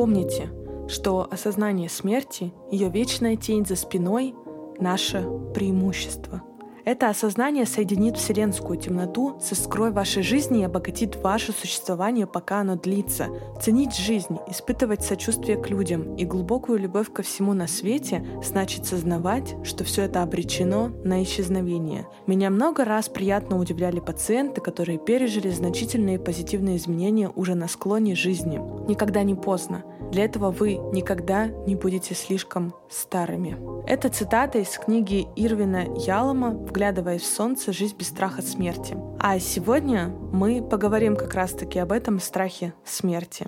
Помните, что осознание смерти, ее вечная тень за спиной — наше преимущество — это осознание соединит вселенскую темноту с искрой вашей жизни и обогатит ваше существование, пока оно длится. Ценить жизнь, испытывать сочувствие к людям и глубокую любовь ко всему на свете значит сознавать, что все это обречено на исчезновение. Меня много раз приятно удивляли пациенты, которые пережили значительные позитивные изменения уже на склоне жизни. Никогда не поздно. Для этого вы никогда не будете слишком старыми. Это цитата из книги Ирвина Ялома «Вглядываясь в солнце. Жизнь без страха смерти». А сегодня мы поговорим как раз-таки об этом страхе смерти.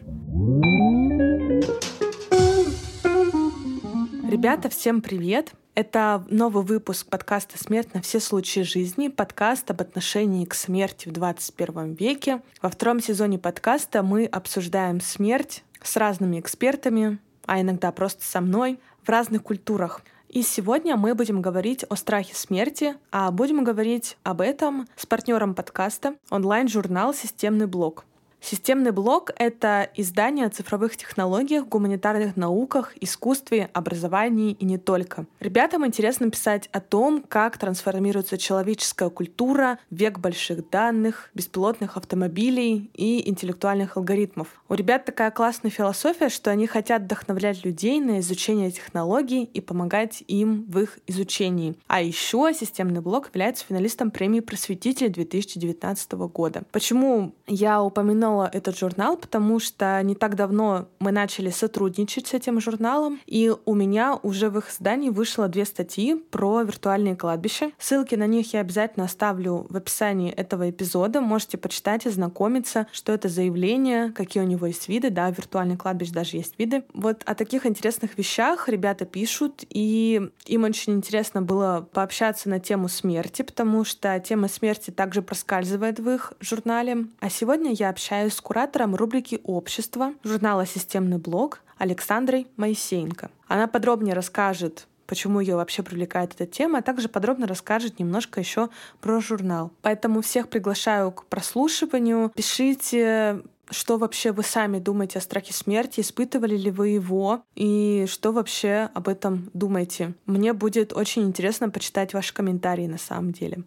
Ребята, всем привет! Это новый выпуск подкаста «Смерть на все случаи жизни», подкаст об отношении к смерти в 21 веке. Во втором сезоне подкаста мы обсуждаем смерть с разными экспертами, а иногда просто со мной, в разных культурах. И сегодня мы будем говорить о страхе смерти, а будем говорить об этом с партнером подкаста онлайн-журнал «Системный блок». Системный блок — это издание о цифровых технологиях, гуманитарных науках, искусстве, образовании и не только. Ребятам интересно писать о том, как трансформируется человеческая культура, век больших данных, беспилотных автомобилей и интеллектуальных алгоритмов. У ребят такая классная философия, что они хотят вдохновлять людей на изучение технологий и помогать им в их изучении. А еще системный блок является финалистом премии «Просветитель» 2019 года. Почему я упомянула упомянула этот журнал, потому что не так давно мы начали сотрудничать с этим журналом, и у меня уже в их издании вышло две статьи про виртуальные кладбища. Ссылки на них я обязательно оставлю в описании этого эпизода. Можете почитать и знакомиться, что это за явление, какие у него есть виды. Да, виртуальный кладбищ даже есть виды. Вот о таких интересных вещах ребята пишут, и им очень интересно было пообщаться на тему смерти, потому что тема смерти также проскальзывает в их журнале. А сегодня я общаюсь с куратором рубрики «Общество» журнала «Системный блок» Александрой Моисеенко. Она подробнее расскажет почему ее вообще привлекает эта тема, а также подробно расскажет немножко еще про журнал. Поэтому всех приглашаю к прослушиванию. Пишите что вообще вы сами думаете о страхе смерти, испытывали ли вы его, и что вообще об этом думаете. Мне будет очень интересно почитать ваши комментарии на самом деле.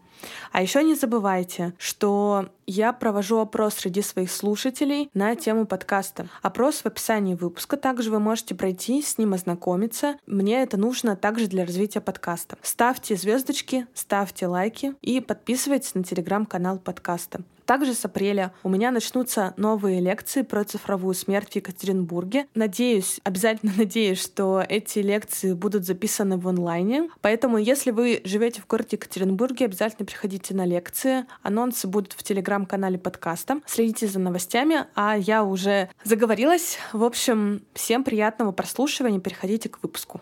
А еще не забывайте, что я провожу опрос среди своих слушателей на тему подкаста. Опрос в описании выпуска. Также вы можете пройти, с ним ознакомиться. Мне это нужно также для развития подкаста. Ставьте звездочки, ставьте лайки и подписывайтесь на телеграм-канал подкаста. Также с апреля у меня начнутся новые лекции про цифровую смерть в Екатеринбурге. Надеюсь, обязательно надеюсь, что эти лекции будут записаны в онлайне. Поэтому, если вы живете в городе Екатеринбурге, обязательно приходите на лекции. Анонсы будут в телеграм-канале подкаста. Следите за новостями, а я уже заговорилась. В общем, всем приятного прослушивания. Переходите к выпуску.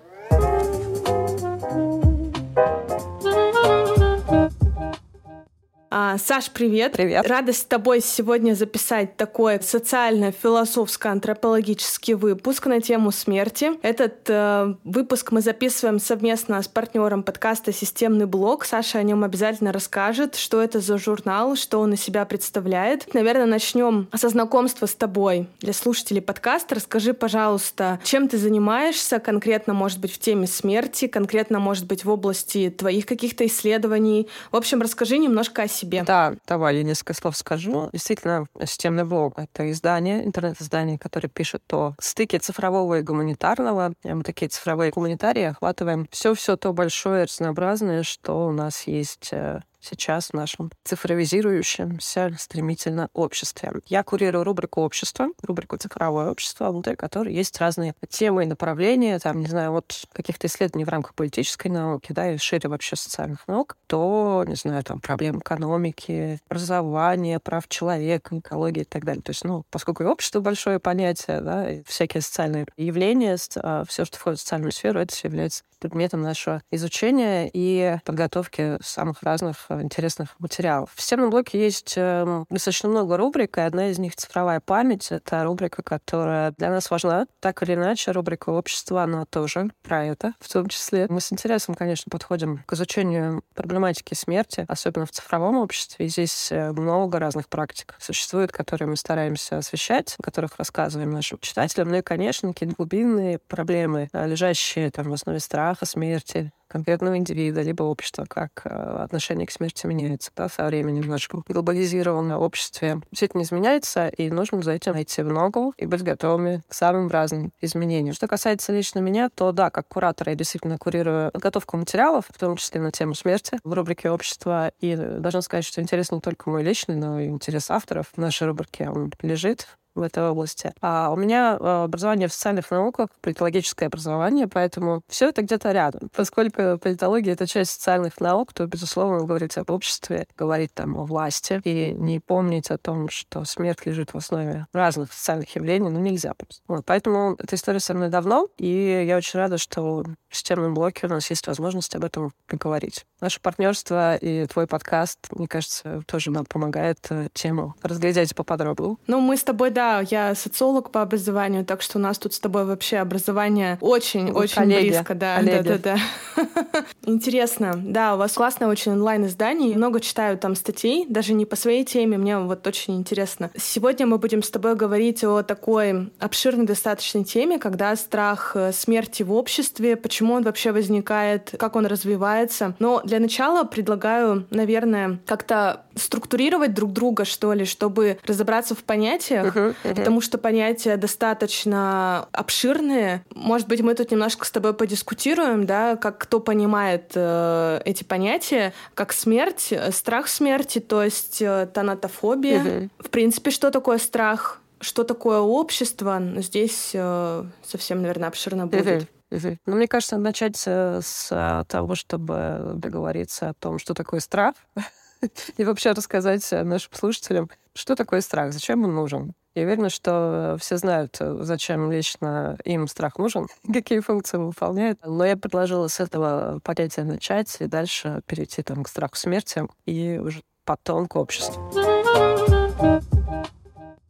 А, Саш, привет. Привет. Рада с тобой сегодня записать такой социально-философско-антропологический выпуск на тему смерти. Этот э, выпуск мы записываем совместно с партнером подкаста «Системный блок». Саша о нем обязательно расскажет, что это за журнал, что он из себя представляет. Наверное, начнем со знакомства с тобой. Для слушателей подкаста расскажи, пожалуйста, чем ты занимаешься конкретно, может быть, в теме смерти, конкретно, может быть, в области твоих каких-то исследований. В общем, расскажи немножко о себе себе. Да, давай я несколько слов скажу. Действительно, системный блог — это издание, интернет-издание, которое пишет о стыке цифрового и гуманитарного. Мы такие цифровые гуманитарии охватываем все-все то большое разнообразное, что у нас есть э, сейчас в нашем цифровизирующемся стремительно обществе. Я курирую рубрику «Общество», рубрику «Цифровое общество», внутри которой есть разные темы и направления, там, не знаю, вот каких-то исследований в рамках политической науки, да, и шире вообще социальных наук, то, не знаю, там, проблем экономики, образования, прав человека, экологии и так далее. То есть, ну, поскольку и общество большое понятие, да, и всякие социальные явления, а, все, что входит в социальную сферу, это все является предметом нашего изучения и подготовки самых разных интересных материалов. В системном блоке есть эм, достаточно много рубрик, и одна из них «Цифровая память». Это рубрика, которая для нас важна. Так или иначе, рубрика «Общество», она тоже про это в том числе. Мы с интересом, конечно, подходим к изучению проблематики смерти, особенно в цифровом обществе. И здесь э, много разных практик существует, которые мы стараемся освещать, о которых рассказываем нашим читателям. Ну и, конечно, какие-то глубинные проблемы, э, лежащие там в основе страха смерти, конкретного индивида, либо общества, как э, отношение к смерти меняется да, со временем в нашем глобализированном обществе. Все это не изменяется, и нужно за этим найти в ногу и быть готовыми к самым разным изменениям. Что касается лично меня, то да, как куратор я действительно курирую подготовку материалов, в том числе на тему смерти в рубрике «Общество». И должна сказать, что интерес не только мой личный, но и интерес авторов в нашей рубрике он лежит в этой области. А у меня э, образование в социальных науках, политологическое образование, поэтому все это где-то рядом. Поскольку политология — это часть социальных наук, то, безусловно, говорить об обществе, говорить там о власти и не помнить о том, что смерть лежит в основе разных социальных явлений, ну, нельзя просто. Вот, поэтому эта история со мной давно, и я очень рада, что в системном блоке у нас есть возможность об этом поговорить. Наше партнерство и твой подкаст, мне кажется, тоже нам помогает э, тему разглядеть поподробнее. Ну, мы с тобой, да, да, я социолог по образованию, так что у нас тут с тобой вообще образование очень-очень очень близко. Да, коллеги. да, да, да. Интересно. Да, у вас классное очень онлайн-издание. Много читаю там статей, даже не по своей теме, мне вот очень интересно. Сегодня мы будем с тобой говорить о такой обширной достаточной теме, когда страх э, смерти в обществе, почему он вообще возникает, как он развивается. Но для начала предлагаю, наверное, как-то структурировать друг друга, что ли, чтобы разобраться в понятиях. Uh-huh потому что понятия достаточно обширные. Может быть, мы тут немножко с тобой подискутируем, да, как кто понимает э, эти понятия, как смерть, э, страх смерти, то есть э, тонатофобия. В принципе, что такое страх? Что такое общество? Здесь э, совсем, наверное, обширно будет. Ну, мне кажется, начать с того, чтобы договориться о том, что такое страх, и вообще рассказать нашим слушателям, что такое страх, зачем он нужен. Я уверена, что все знают, зачем лично им страх нужен, какие функции он выполняет. Но я предложила с этого понятия начать и дальше перейти там, к страху смерти и уже потом к обществу.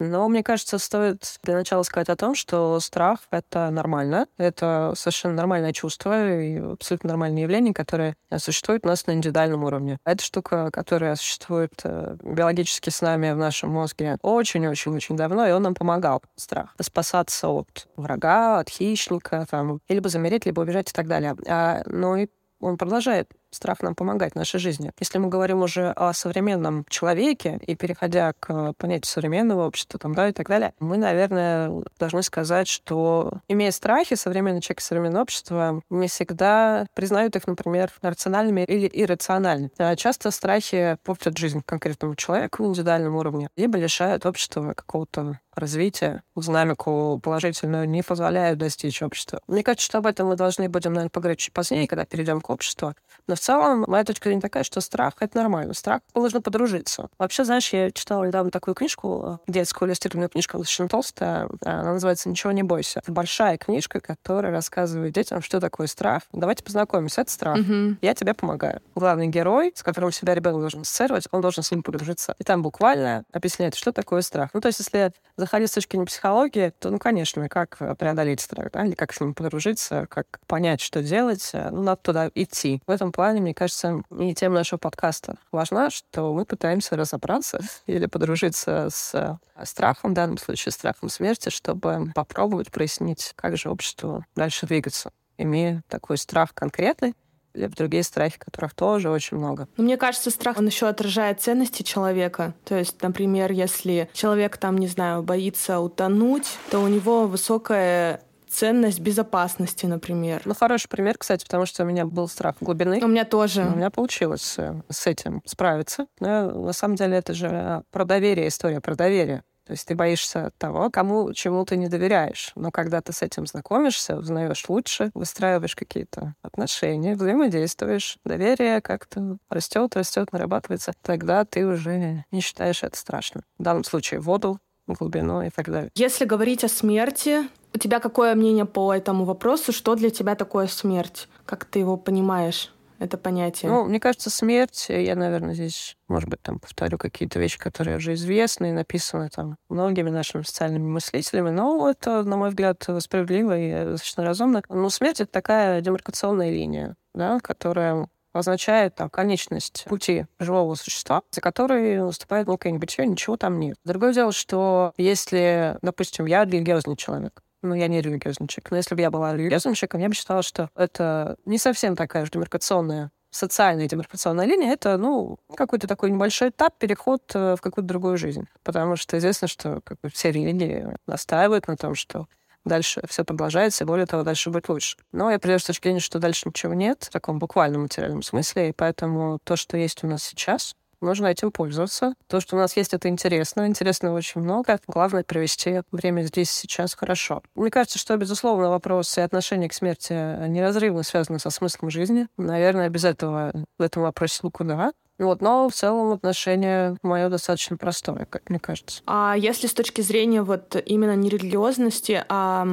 Но мне кажется, стоит для начала сказать о том, что страх — это нормально. Это совершенно нормальное чувство и абсолютно нормальное явление, которое существует у нас на индивидуальном уровне. Это штука, которая существует э, биологически с нами в нашем мозге очень-очень-очень давно, и он нам помогал. Страх. Спасаться от врага, от хищника, там, либо замереть, либо убежать и так далее. А, ну и он продолжает страх нам помогать в нашей жизни. Если мы говорим уже о современном человеке и переходя к понятию современного общества там, да, и так далее, мы, наверное, должны сказать, что имея страхи, современный человек и современное общество не всегда признают их, например, рациональными или иррациональными. А часто страхи портят жизнь конкретному человеку на индивидуальном уровне, либо лишают общества какого-то развития, динамику положительную не позволяют достичь общества. Мне кажется, что об этом мы должны будем, наверное, поговорить чуть позднее, когда перейдем к обществу. Но в целом, моя точка зрения такая, что страх — это нормально. Страх нужно подружиться. Вообще, знаешь, я читала недавно такую книжку, детскую иллюстрированную книжку, достаточно толстая. Она называется «Ничего не бойся». Это большая книжка, которая рассказывает детям, что такое страх. Давайте познакомимся. Это страх. Mm-hmm. Я тебе помогаю. Главный герой, с которым себя ребенок должен ассоциировать, он должен с ним подружиться. И там буквально объясняет, что такое страх. Ну, то есть, если заходить с точки зрения психологии, то, ну, конечно, как преодолеть страх, да, или как с ним подружиться, как понять, что делать, ну, надо туда идти. В этом плане, мне кажется, и тема нашего подкаста важна, что мы пытаемся разобраться или подружиться с э, страхом, в данном случае страхом смерти, чтобы попробовать прояснить, как же обществу дальше двигаться, имея такой страх конкретный, или другие страхи, которых тоже очень много. Но мне кажется, страх, он еще отражает ценности человека. То есть, например, если человек там, не знаю, боится утонуть, то у него высокая ценность безопасности, например. Ну, хороший пример, кстати, потому что у меня был страх глубины. У меня тоже. У меня получилось э, с этим справиться. Но на самом деле это же про доверие, история про доверие. То есть ты боишься того, кому чему ты не доверяешь. Но когда ты с этим знакомишься, узнаешь лучше, выстраиваешь какие-то отношения, взаимодействуешь, доверие как-то растет, растет, нарабатывается, тогда ты уже не считаешь это страшным. В данном случае воду, глубину и так далее. Если говорить о смерти, у тебя какое мнение по этому вопросу? Что для тебя такое смерть? Как ты его понимаешь? это понятие? Ну, мне кажется, смерть, я, наверное, здесь, может быть, там повторю какие-то вещи, которые уже известны и написаны там многими нашими социальными мыслителями, но это, на мой взгляд, справедливо и достаточно разумно. Но смерть — это такая демаркационная линия, да, которая означает там, конечность пути живого существа, за которой наступает некое небытие, ничего там нет. Другое дело, что если, допустим, я религиозный человек, ну, я не религиозный человек, но если бы я была религиозным человеком, я бы считала, что это не совсем такая же демаркационная социальная демаркационная линия — это, ну, какой-то такой небольшой этап, переход э, в какую-то другую жизнь. Потому что известно, что как бы, все религии настаивают на том, что дальше все продолжается, и более того, дальше будет лучше. Но я придерживаюсь точки зрения, что дальше ничего нет в таком буквальном материальном смысле, и поэтому то, что есть у нас сейчас, нужно этим пользоваться. То, что у нас есть, это интересно. Интересного очень много. Главное — провести время здесь сейчас хорошо. Мне кажется, что, безусловно, вопрос и отношение к смерти неразрывно связаны со смыслом жизни. Наверное, без этого в этом вопросе никуда. Вот, но в целом отношение мое достаточно простое, как мне кажется. А если с точки зрения вот именно не религиозности, а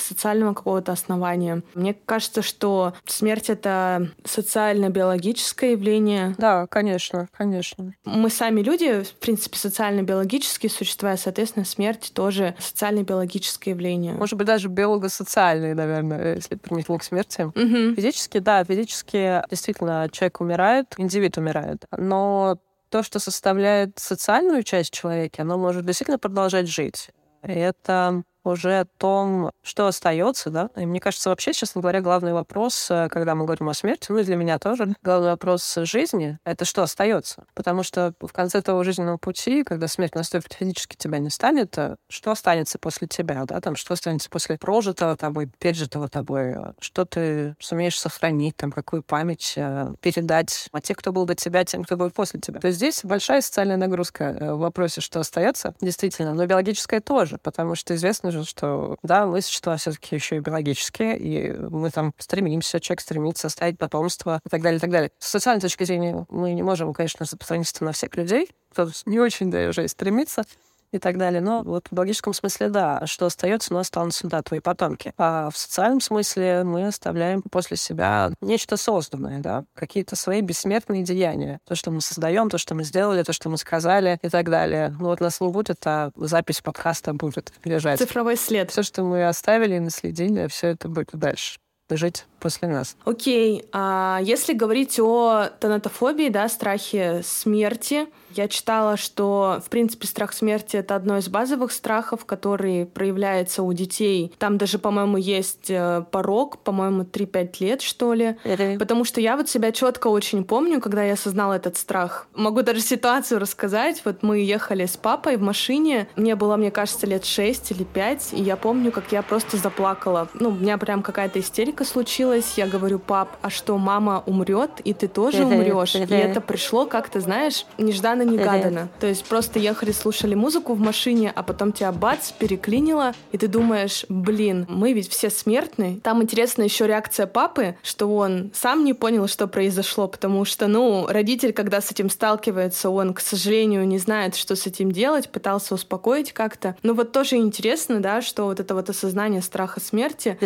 социального какого-то основания, мне кажется, что смерть — это социально-биологическое явление. Да, конечно, конечно. Мы сами люди, в принципе, социально-биологические существа, и, соответственно, смерть тоже социально-биологическое явление. Может быть, даже биолого-социальные, наверное, если применительно к смерти. Угу. Физически, да, физически действительно человек умирает, индивид умирает но то, что составляет социальную часть человека, оно может действительно продолжать жить. И это уже о том, что остается, да. И мне кажется, вообще, честно говоря, главный вопрос, э, когда мы говорим о смерти, ну и для меня тоже, главный вопрос жизни — это что остается. Потому что в конце того жизненного пути, когда смерть наступит, физически тебя не станет, э, что останется после тебя, да, там, что останется после прожитого тобой, пережитого тобой, э, что ты сумеешь сохранить, там, какую память передать а те, кто был до тебя, тем, кто будет после тебя. То есть здесь большая социальная нагрузка в вопросе, что остается, действительно, но биологическая тоже, потому что известно же, что да, мы существа все-таки еще и биологические, и мы там стремимся, человек стремится оставить потомство и так далее, и так далее. С социальной точки зрения мы не можем, конечно, распространиться на всех людей, кто не очень даже стремится, и так далее. Но вот в логическом смысле, да, что остается, но останутся, да, твои потомки. А в социальном смысле мы оставляем после себя нечто созданное, да, какие-то свои бессмертные деяния. То, что мы создаем, то, что мы сделали, то, что мы сказали и так далее. Ну вот нас не будет, а запись подкаста будет лежать. Цифровой след. Все, что мы оставили и наследили, все это будет дальше жить после нас. Окей, а если говорить о тонатофобии, да, страхе смерти, я читала, что, в принципе, страх смерти — это одно из базовых страхов, который проявляется у детей. Там даже, по-моему, есть э, порог, по-моему, 3-5 лет, что ли. Потому что я вот себя четко очень помню, когда я осознала этот страх. Могу даже ситуацию рассказать. Вот мы ехали с папой в машине. Мне было, мне кажется, лет 6 или 5, и я помню, как я просто заплакала. Ну, у меня прям какая-то истерика случилась. Я говорю, пап, а что, мама умрет, и ты тоже умрешь? И это пришло как-то, знаешь, нежданно нежданно-негаданно. То есть просто ехали, слушали музыку в машине, а потом тебя бац, переклинило, и ты думаешь, блин, мы ведь все смертны. Там интересна еще реакция папы, что он сам не понял, что произошло, потому что, ну, родитель, когда с этим сталкивается, он, к сожалению, не знает, что с этим делать, пытался успокоить как-то. Ну вот тоже интересно, да, что вот это вот осознание страха смерти,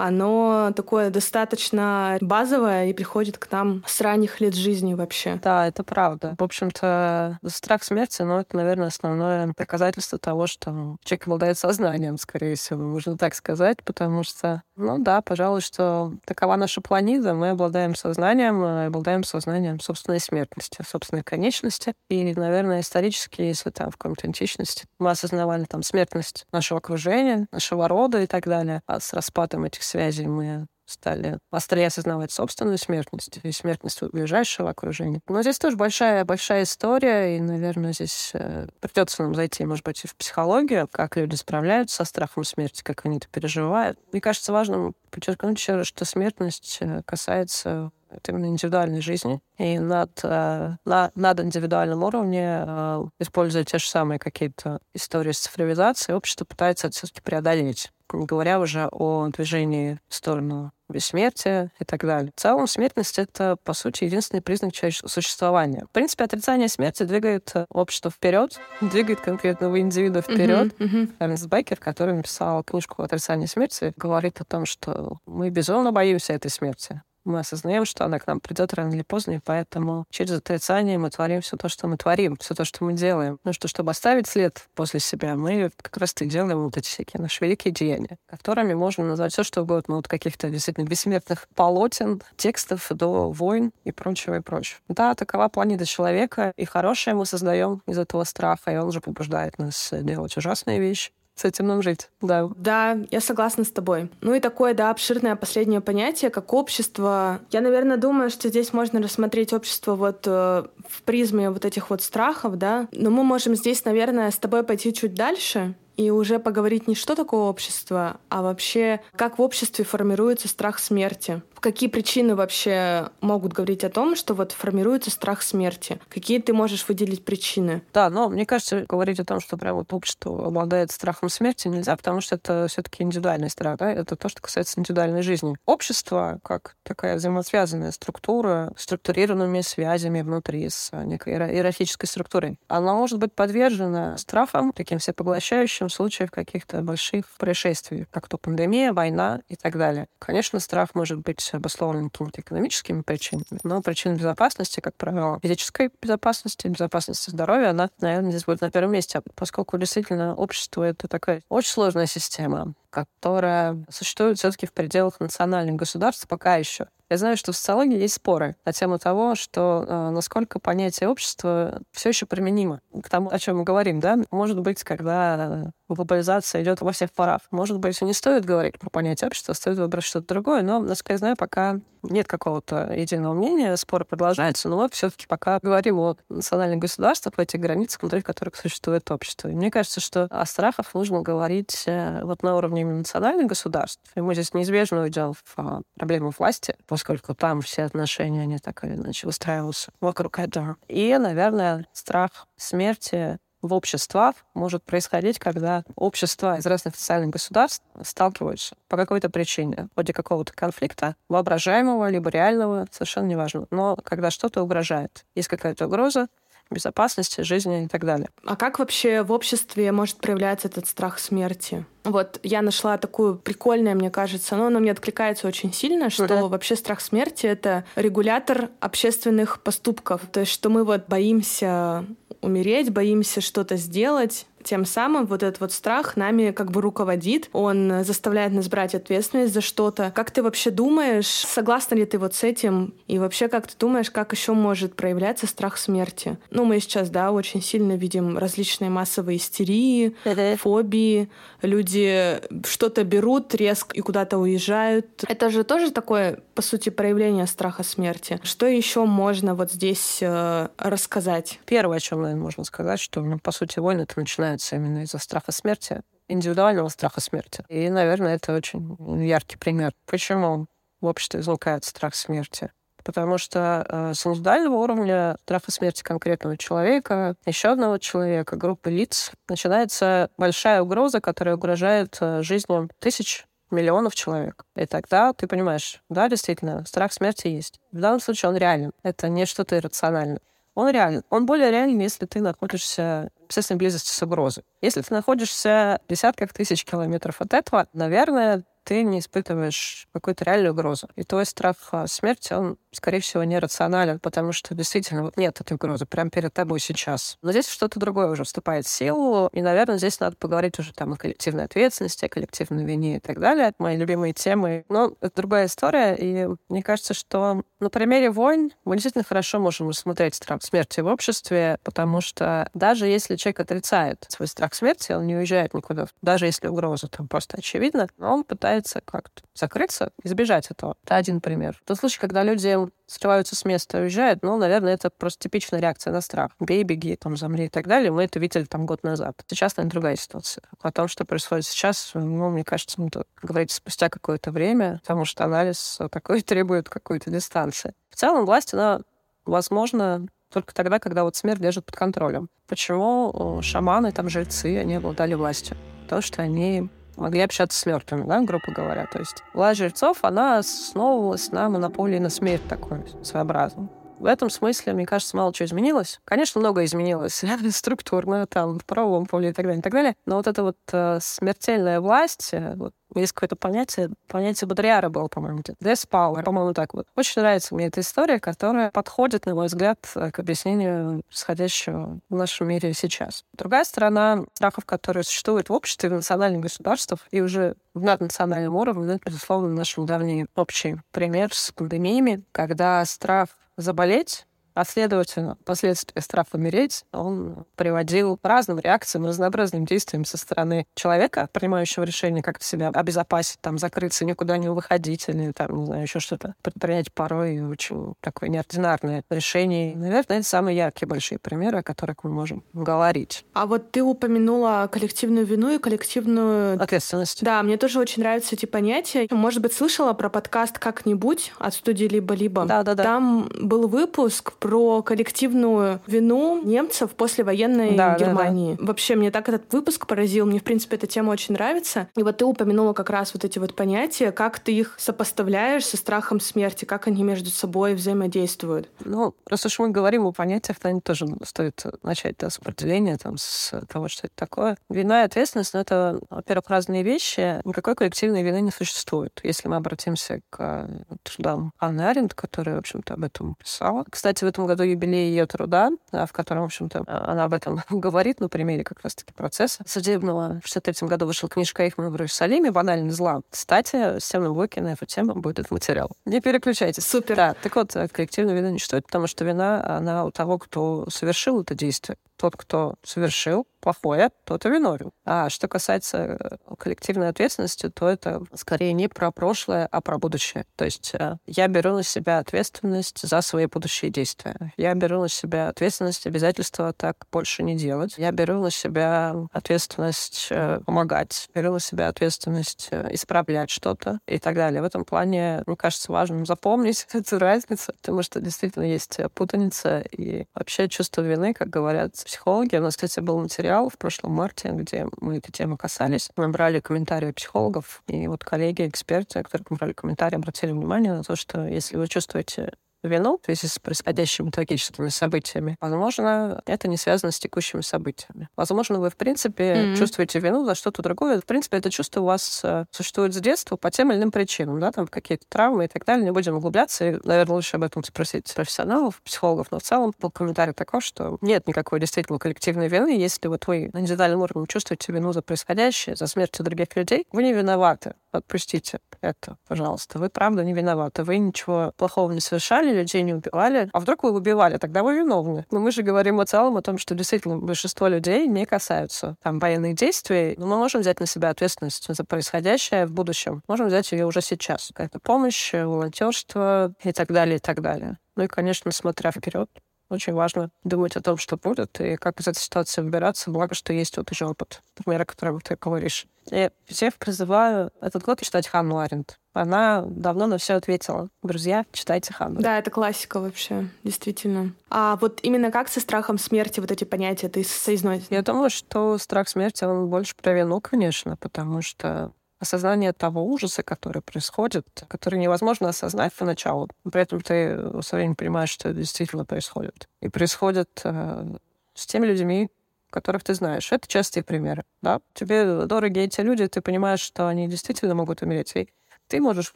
оно такое достаточно базовое и приходит к нам с ранних лет жизни вообще. Да, это правда. В общем-то, страх смерти, ну, это, наверное, основное доказательство того, что человек обладает сознанием, скорее всего, можно так сказать, потому что, ну да, пожалуй, что такова наша планета, мы обладаем сознанием, мы обладаем сознанием собственной смертности, собственной конечности. И, наверное, исторически, если там в какой-то античности мы осознавали там смертность нашего окружения, нашего рода и так далее, а с распадом этих связей мы стали острее осознавать собственную смертность и смертность ближайшего окружения. Но здесь тоже большая, большая история, и, наверное, здесь э, придется нам зайти, может быть, и в психологию, как люди справляются со страхом смерти, как они это переживают. Мне кажется важным подчеркнуть еще что смертность э, касается именно индивидуальной жизни. И над, э, на, над индивидуальном уровне, э, используя те же самые какие-то истории с цифровизацией, общество пытается это все-таки преодолеть не говоря уже о движении в сторону бессмертия и так далее. В целом, смертность — это, по сути, единственный признак человеческого существования. В принципе, отрицание смерти двигает общество вперед, двигает конкретного индивида вперед. Uh-huh, uh-huh. Эрнст Беккер, который написал книжку «Отрицание смерти», говорит о том, что мы безумно боимся этой смерти мы осознаем, что она к нам придет рано или поздно, и поэтому через отрицание мы творим все то, что мы творим, все то, что мы делаем. Ну что, чтобы оставить след после себя, мы как раз-то делаем вот эти всякие наши великие деяния, которыми можно назвать все, что угодно, от каких-то действительно бессмертных полотен, текстов до войн и прочего, и прочего. Да, такова планета человека, и хорошее мы создаем из этого страха, и он же побуждает нас делать ужасные вещи с этим нам жить, да. Да, я согласна с тобой. Ну и такое, да, обширное последнее понятие, как общество. Я, наверное, думаю, что здесь можно рассмотреть общество вот э, в призме вот этих вот страхов, да. Но мы можем здесь, наверное, с тобой пойти чуть дальше и уже поговорить не что такое общество, а вообще как в обществе формируется страх смерти. Какие причины вообще могут говорить о том, что вот формируется страх смерти? Какие ты можешь выделить причины? Да, но мне кажется, говорить о том, что прям вот общество обладает страхом смерти нельзя, потому что это все таки индивидуальный страх, да? Это то, что касается индивидуальной жизни. Общество, как такая взаимосвязанная структура, структурированными связями внутри с некой иерархической структурой, она может быть подвержена страхам, таким всепоглощающим в случае каких-то больших происшествий, как то пандемия, война и так далее. Конечно, страх может быть обусловлен какими-то экономическими причинами, но причина безопасности, как правило, физической безопасности, безопасности здоровья, она, наверное, здесь будет на первом месте, поскольку действительно общество — это такая очень сложная система, которая существует все-таки в пределах национальных государств пока еще. Я знаю, что в социологии есть споры на тему того, что э, насколько понятие общества все еще применимо к тому, о чем мы говорим, да. Может быть, когда глобализация идет во всех парах. Может быть, не стоит говорить про понятие общества, стоит выбрать что-то другое, но, насколько я знаю, пока нет какого-то единого мнения, спор продолжается, но вот все-таки пока говорим о национальных государствах, в этих границах, внутри которых существует общество. И мне кажется, что о страхах нужно говорить э, вот на уровне национальных государств. И мы здесь неизбежно уйдем в а, проблему власти, поскольку там все отношения, они так или иначе выстраиваются вокруг этого. И, наверное, страх смерти в обществах может происходить, когда общества из разных социальных государств сталкиваются по какой-то причине, в ходе какого-то конфликта, воображаемого либо реального, совершенно неважно. Но когда что-то угрожает, есть какая-то угроза, безопасности, жизни и так далее. А как вообще в обществе может проявляться этот страх смерти? Вот я нашла такую прикольную, мне кажется, но она мне откликается очень сильно, что uh-huh. вообще страх смерти — это регулятор общественных поступков. То есть, что мы вот боимся умереть, боимся что-то сделать, тем самым вот этот вот страх нами как бы руководит, он заставляет нас брать ответственность за что-то. Как ты вообще думаешь, согласна ли ты вот с этим? И вообще, как ты думаешь, как еще может проявляться страх смерти? Ну, мы сейчас, да, очень сильно видим различные массовые истерии, фобии. Люди что-то берут резко и куда-то уезжают. Это же тоже такое, по сути, проявление страха смерти. Что еще можно вот здесь э, рассказать? Первое, о чем, наверное, можно сказать, что, ну, по сути, войны это начинается начинаются именно из-за страха смерти, индивидуального страха смерти. И, наверное, это очень яркий пример. Почему в обществе возникает страх смерти? Потому что э, с индивидуального уровня страха смерти конкретного человека, еще одного человека, группы лиц, начинается большая угроза, которая угрожает э, жизням тысяч миллионов человек. И тогда ты понимаешь, да, действительно, страх смерти есть. В данном случае он реален. Это не что-то иррациональное он реален. Он более реален, если ты находишься в естественной близости с угрозой. Если ты находишься в десятках тысяч километров от этого, наверное, ты не испытываешь какую-то реальную угрозу. И твой страх а, смерти, он, скорее всего, нерационален, потому что действительно вот нет этой угрозы прямо перед тобой сейчас. Но здесь что-то другое уже вступает в силу, и, наверное, здесь надо поговорить уже там о коллективной ответственности, о коллективной вине и так далее. Мои любимые темы. Но это другая история, и мне кажется, что на примере войн мы действительно хорошо можем рассмотреть страх смерти в обществе, потому что даже если человек отрицает свой страх смерти, он не уезжает никуда, даже если угроза там просто очевидна, он пытается пытается как-то закрыться, избежать этого. Это один пример. Тот случай, когда люди срываются с места и уезжают, ну, наверное, это просто типичная реакция на страх. Бей, беги, там, замри и так далее. Мы это видели там год назад. Сейчас, наверное, другая ситуация. О том, что происходит сейчас, ну, мне кажется, надо говорить спустя какое-то время, потому что анализ такой требует какой-то дистанции. В целом, власть, она, возможно, только тогда, когда вот смерть держит под контролем. Почему шаманы, там, жрецы, они обладали властью? Потому что они могли общаться с мертвыми, да, грубо говоря. То есть власть жрецов, она основывалась на монополии на смерть такой своеобразной. В этом смысле, мне кажется, мало чего изменилось. Конечно, многое изменилось структурно, там, в правовом поле и так далее, и так далее. Но вот эта вот э, смертельная власть, э, вот, есть какое-то понятие, понятие Бодриара было, по-моему, death power, по-моему, так вот. Очень нравится мне эта история, которая подходит, на мой взгляд, к объяснению происходящего в нашем мире сейчас. Другая сторона страхов, которые существуют в обществе, в национальных государствах и уже в наднациональном уровне, ну, это, безусловно, наш давний общий пример с пандемиями, когда страх заболеть а следовательно, последствия страха умереть, он приводил к разным реакциям, разнообразным действиям со стороны человека, принимающего решение, как себя обезопасить, там, закрыться, никуда не выходить или, там, не знаю, еще что-то предпринять порой очень такое неординарное решение. Наверное, это самые яркие большие примеры, о которых мы можем говорить. А вот ты упомянула коллективную вину и коллективную... Ответственность. Да, мне тоже очень нравятся эти понятия. Может быть, слышала про подкаст «Как-нибудь» от студии «Либо-либо». Да-да-да. Там был выпуск про коллективную вину немцев после военной да, Германии. Да, да. Вообще, мне так этот выпуск поразил. Мне, в принципе, эта тема очень нравится. И вот ты упомянула как раз вот эти вот понятия, как ты их сопоставляешь со страхом смерти, как они между собой взаимодействуют. Ну, раз уж мы говорим о понятиях, то они тоже стоит начать да, с определения, там, с того, что это такое. Вина и ответственность, ну, это, во-первых, разные вещи. Никакой коллективной вины не существует. Если мы обратимся к трудам Анны Аренд, которая, в общем-то, об этом писала. Кстати, этом году юбилей ее труда, в котором, в общем-то, она об этом говорит на примере как раз-таки процесса судебного. В 63 году вышла книжка Эйхмана в Иерусалиме «Банальный зла». Кстати, с темным блоке на эту тему будет этот материал. Не переключайтесь. Супер. Да, так вот, коллективная вина не существует, потому что вина, она у того, кто совершил это действие тот, кто совершил плохое, тот и виновен. А что касается э, коллективной ответственности, то это скорее не про прошлое, а про будущее. То есть э, я беру на себя ответственность за свои будущие действия. Я беру на себя ответственность, обязательства так больше не делать. Я беру на себя ответственность э, помогать, беру на себя ответственность исправлять что-то и так далее. В этом плане, мне кажется, важным запомнить эту разницу, потому что действительно есть путаница и вообще чувство вины, как говорят психологи. У нас, кстати, был материал в прошлом марте, где мы этой темы касались. Мы брали комментарии психологов, и вот коллеги, эксперты, которые брали комментарии, обратили внимание на то, что если вы чувствуете вину в связи с происходящими трагическими событиями, возможно, это не связано с текущими событиями. Возможно, вы, в принципе, mm-hmm. чувствуете вину за что-то другое. В принципе, это чувство у вас э, существует с детства по тем или иным причинам, да, там какие-то травмы и так далее. Не будем углубляться. И, наверное, лучше об этом спросить профессионалов, психологов. Но в целом был комментарий такой, что нет никакой действительно коллективной вины. Если вот вы на индивидуальном уровне чувствуете вину за происходящее, за смерть других людей, вы не виноваты. Отпустите это, пожалуйста. Вы правда не виноваты. Вы ничего плохого не совершали, людей не убивали. А вдруг вы убивали, тогда вы виновны. Но мы же говорим о целом о том, что действительно большинство людей не касаются там военных действий. Но мы можем взять на себя ответственность за происходящее в будущем. Можем взять ее уже сейчас. Какая-то помощь, волонтерство и так далее, и так далее. Ну и, конечно, смотря вперед, очень важно думать о том, что будет, и как из этой ситуации выбираться. Благо, что есть вот уже опыт, пример, о котором ты говоришь. Я всех призываю этот год читать Ханну Аренд. Она давно на все ответила. Друзья, читайте Ханну. Да, это классика вообще, действительно. А вот именно как со страхом смерти вот эти понятия ты соизносишь? Я думаю, что страх смерти, он больше про вину, конечно, потому что осознание того ужаса, который происходит, который невозможно осознать поначалу. При этом ты со временем понимаешь, что это действительно происходит. И происходит э, с теми людьми, которых ты знаешь. Это частые примеры. Да? Тебе дороги эти люди, ты понимаешь, что они действительно могут умереть. И ты можешь,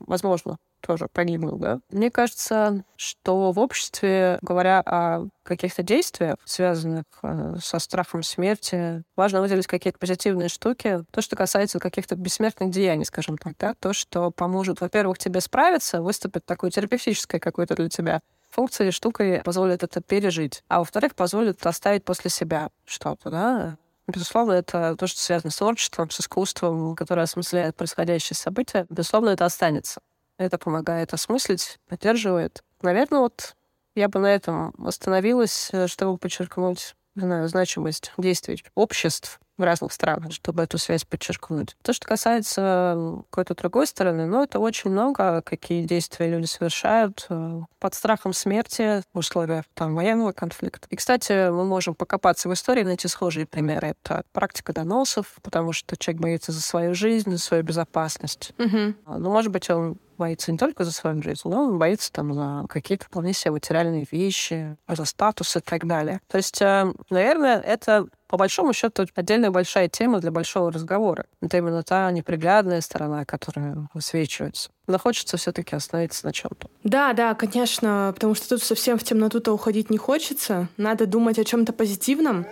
возможно, тоже погибнул, да? Мне кажется, что в обществе, говоря о каких-то действиях, связанных э, со страхом смерти, важно выделить какие-то позитивные штуки. То, что касается каких-то бессмертных деяний, скажем так, да? То, что поможет, во-первых, тебе справиться, выступит такой терапевтической какой-то для тебя функцией, штукой позволит это пережить. А во-вторых, позволит оставить после себя что-то, да, Безусловно, это то, что связано с творчеством, с искусством, которое осмысляет происходящее событие. Безусловно, это останется. Это помогает осмыслить, поддерживает. Наверное, вот я бы на этом остановилась, э, чтобы подчеркнуть не знаю, значимость действий обществ в разных странах, чтобы эту связь подчеркнуть. То, что касается какой-то другой стороны, ну, это очень много, какие действия люди совершают э, под страхом смерти в условиях там, военного конфликта. И, кстати, мы можем покопаться в истории, найти схожие примеры. Это практика доносов, потому что человек боится за свою жизнь, за свою безопасность. Угу. Ну, может быть, он боится не только за свою жизнь, но он боится там за какие-то вполне себе материальные вещи, за статус и так далее. То есть, э, наверное, это по большому счету отдельная большая тема для большого разговора. Это именно та неприглядная сторона, которая высвечивается. Но хочется все-таки остановиться на чем-то. Да, да, конечно, потому что тут совсем в темноту-то уходить не хочется. Надо думать о чем-то позитивном.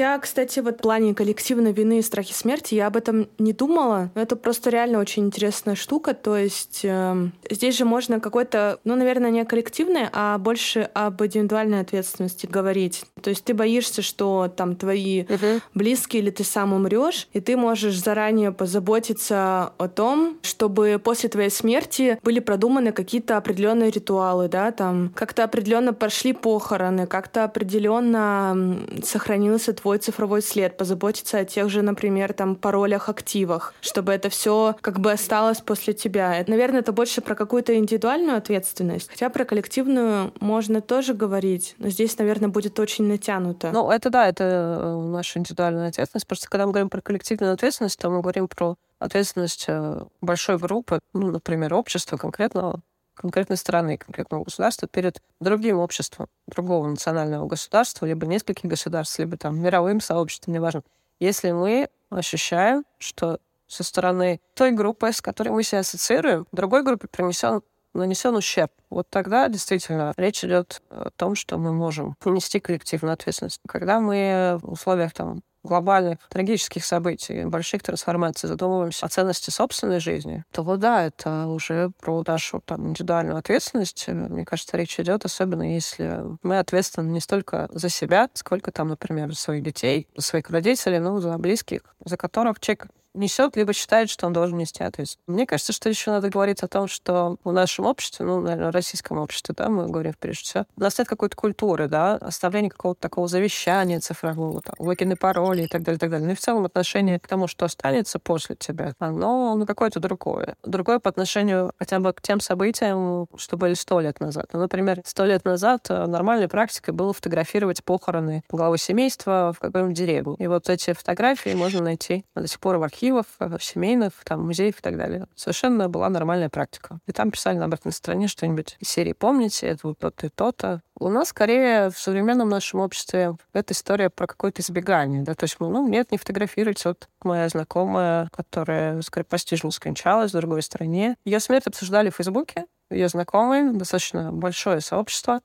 Я, кстати, вот в плане коллективной вины и страхи смерти, я об этом не думала. Это просто реально очень интересная штука. То есть э, здесь же можно какой-то, ну, наверное, не коллективное, а больше об индивидуальной ответственности говорить. То есть ты боишься, что там твои uh-huh. близкие или ты сам умрешь, и ты можешь заранее позаботиться о том, чтобы после твоей смерти были продуманы какие-то определенные ритуалы, да, там как-то определенно прошли похороны, как-то определенно сохранился твой твой цифровой след, позаботиться о тех же, например, там паролях, активах, чтобы это все как бы осталось после тебя. Наверное, это больше про какую-то индивидуальную ответственность, хотя про коллективную можно тоже говорить, но здесь, наверное, будет очень натянуто. Ну, это да, это э, наша индивидуальная ответственность. Просто когда мы говорим про коллективную ответственность, то мы говорим про ответственность э, большой группы, ну, например, общества конкретного, конкретной страны, конкретного государства перед другим обществом, другого национального государства, либо нескольких государств, либо там мировым сообществом, неважно. Если мы ощущаем, что со стороны той группы, с которой мы себя ассоциируем, другой группе принесен нанесен ущерб. Вот тогда действительно речь идет о том, что мы можем нести коллективную ответственность. Когда мы в условиях там, глобальных трагических событий, больших трансформаций задумываемся о ценности собственной жизни, то вот да, это уже про нашу там, индивидуальную ответственность. Мне кажется, речь идет, особенно если мы ответственны не столько за себя, сколько там, например, за своих детей, за своих родителей, ну, за близких, за которых человек несет, либо считает, что он должен нести ответственность. Мне кажется, что еще надо говорить о том, что в нашем обществе, ну, наверное, в российском обществе, да, мы говорим прежде всего, у нас нет какой-то культуры, да, оставления какого-то такого завещания цифрового, там, логины, пароли и так далее, и так далее. Ну и в целом отношение к тому, что останется после тебя, оно ну, какое-то другое. Другое по отношению хотя бы к тем событиям, что были сто лет назад. Ну, например, сто лет назад э, нормальной практикой было фотографировать похороны главы семейства в каком-нибудь деревне. И вот эти фотографии можно найти до сих пор в архиве архивов, э, семейных, там, музеев и так далее. Совершенно была нормальная практика. И там писали на обратной стороне что-нибудь из серии «Помните, это вот то-то и то-то». У нас скорее в современном нашем обществе эта история про какое-то избегание. Да? То есть, ну, нет, не фотографировать. Вот моя знакомая, которая скоропостижно скончалась в другой стране. Ее смерть обсуждали в Фейсбуке. Ее знакомые, достаточно большое сообщество.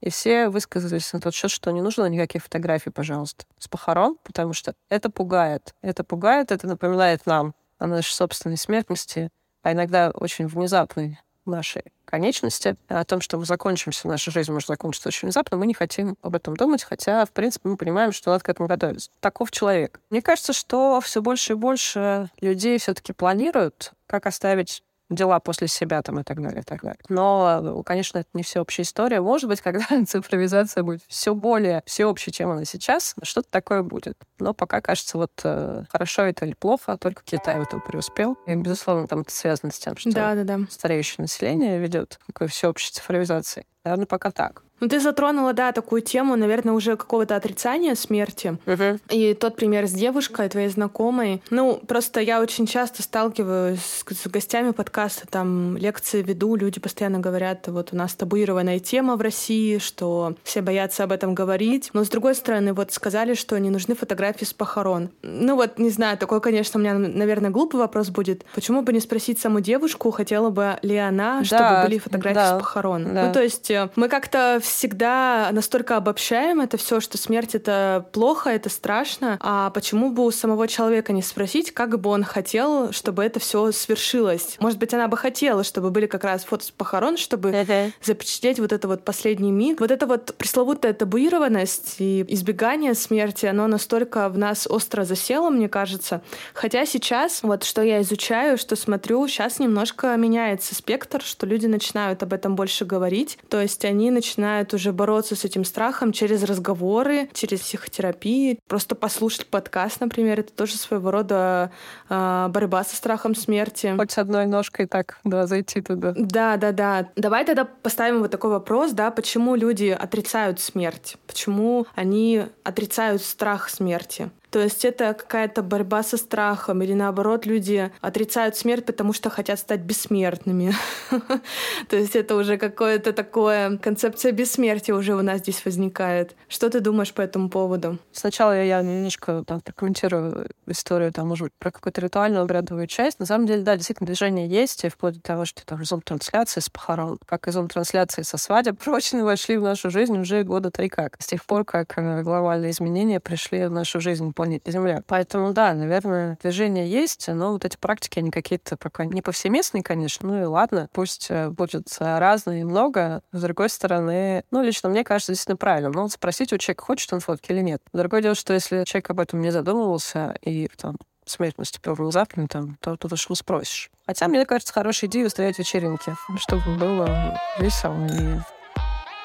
И все высказались на тот счет, что не нужно никаких фотографий, пожалуйста, с похорон, потому что это пугает. Это пугает, это напоминает нам о нашей собственной смертности, а иногда очень внезапной нашей конечности, о том, что мы закончимся, наша жизнь может закончиться очень внезапно, мы не хотим об этом думать, хотя, в принципе, мы понимаем, что надо к этому готовиться. Таков человек. Мне кажется, что все больше и больше людей все-таки планируют, как оставить дела после себя там и так далее, и так далее. Но, конечно, это не всеобщая история. Может быть, когда цифровизация будет все более всеобщей, чем она сейчас, что-то такое будет. Но пока кажется, вот э, хорошо это или плохо, только Китай в этом преуспел. И, безусловно, там это связано с тем, что да, да, да. стареющее население ведет к всеобщей цифровизации. Наверное, пока так. Ну, ты затронула, да, такую тему, наверное, уже какого-то отрицания смерти. Uh-huh. И тот пример с девушкой, твоей знакомой. Ну, просто я очень часто сталкиваюсь с, с гостями подкаста, там лекции веду, люди постоянно говорят, вот у нас табуированная тема в России, что все боятся об этом говорить. Но, с другой стороны, вот сказали, что не нужны фотографии с похорон. Ну, вот, не знаю, такой, конечно, у меня, наверное, глупый вопрос будет. Почему бы не спросить саму девушку, хотела бы ли она, чтобы да, были фотографии да, с похорон? Да. Ну, то есть мы как-то всегда настолько обобщаем это все, что смерть это плохо, это страшно. А почему бы у самого человека не спросить, как бы он хотел, чтобы это все свершилось? Может быть, она бы хотела, чтобы были как раз фото с похорон, чтобы uh-huh. запечатлеть вот это вот последний миг. Вот это вот пресловутая табуированность и избегание смерти, оно настолько в нас остро засело, мне кажется. Хотя сейчас, вот что я изучаю, что смотрю, сейчас немножко меняется спектр, что люди начинают об этом больше говорить. То есть они начинают уже бороться с этим страхом через разговоры, через психотерапию. Просто послушать подкаст, например, это тоже своего рода э, борьба со страхом смерти. Хоть с одной ножкой так, да, зайти туда. Да, да, да. Давай тогда поставим вот такой вопрос, да, почему люди отрицают смерть? Почему они отрицают страх смерти? То есть это какая-то борьба со страхом или наоборот люди отрицают смерть, потому что хотят стать бессмертными. То есть это уже какое-то такое концепция бессмертия уже у нас здесь возникает. Что ты думаешь по этому поводу? Сначала я немножко там, прокомментирую историю, там, может быть, про какую-то ритуальную обрядовую часть. На самом деле, да, действительно, движение есть, и вплоть до того, что там зум-трансляции с похорон, как и зум-трансляции со свадеб, прочно вошли в нашу жизнь уже года три как. С тех пор, как э, глобальные изменения пришли в нашу жизнь планете Земля. Поэтому, да, наверное, движение есть, но вот эти практики, они какие-то пока не повсеместные, конечно, ну и ладно, пусть э, будет разные и много. С другой стороны, ну, лично мне кажется, действительно правильно. Ну, спросить у человека, хочет он фотки или нет. Другое дело, что если человек об этом не задумывался и там смерть наступила внезапно, там, то тут уж спросишь. Хотя, мне кажется, хорошая идея устраивать вечеринки, чтобы было весело и